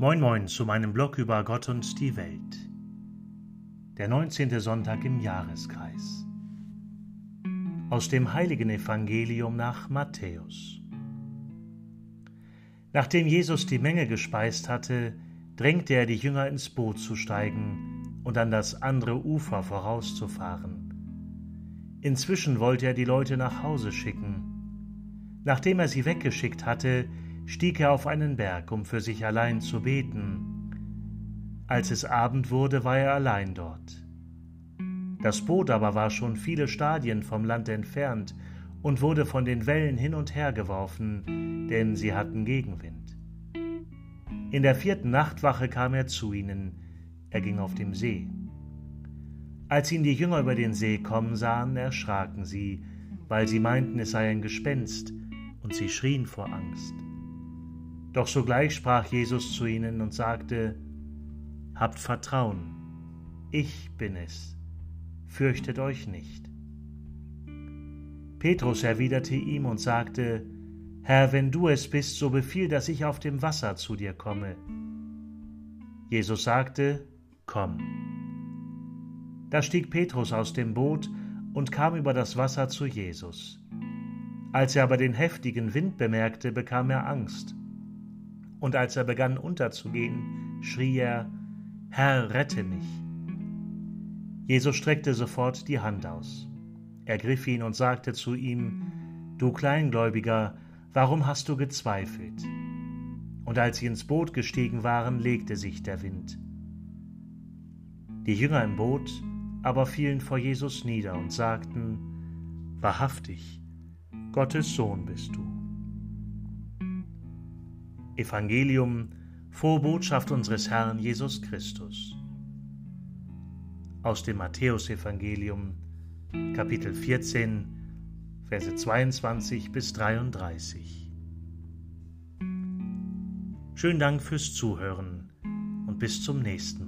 Moin Moin zu meinem Blog über Gott und die Welt. Der 19. Sonntag im Jahreskreis. Aus dem heiligen Evangelium nach Matthäus. Nachdem Jesus die Menge gespeist hatte, drängte er die Jünger ins Boot zu steigen und an das andere Ufer vorauszufahren. Inzwischen wollte er die Leute nach Hause schicken. Nachdem er sie weggeschickt hatte, stieg er auf einen Berg, um für sich allein zu beten. Als es Abend wurde, war er allein dort. Das Boot aber war schon viele Stadien vom Land entfernt und wurde von den Wellen hin und her geworfen, denn sie hatten Gegenwind. In der vierten Nachtwache kam er zu ihnen, er ging auf dem See. Als ihn die Jünger über den See kommen sahen, erschraken sie, weil sie meinten, es sei ein Gespenst, und sie schrien vor Angst. Doch sogleich sprach Jesus zu ihnen und sagte, Habt Vertrauen, ich bin es, fürchtet euch nicht. Petrus erwiderte ihm und sagte, Herr, wenn du es bist, so befiehl, dass ich auf dem Wasser zu dir komme. Jesus sagte, Komm. Da stieg Petrus aus dem Boot und kam über das Wasser zu Jesus. Als er aber den heftigen Wind bemerkte, bekam er Angst und als er begann unterzugehen, schrie er, Herr, rette mich. Jesus streckte sofort die Hand aus, ergriff ihn und sagte zu ihm, Du Kleingläubiger, warum hast du gezweifelt? Und als sie ins Boot gestiegen waren, legte sich der Wind. Die Jünger im Boot aber fielen vor Jesus nieder und sagten, Wahrhaftig, Gottes Sohn bist du. Evangelium, frohe Botschaft unseres Herrn Jesus Christus. Aus dem Matthäusevangelium, Kapitel 14, Verse 22 bis 33. Schönen Dank fürs Zuhören und bis zum nächsten Mal.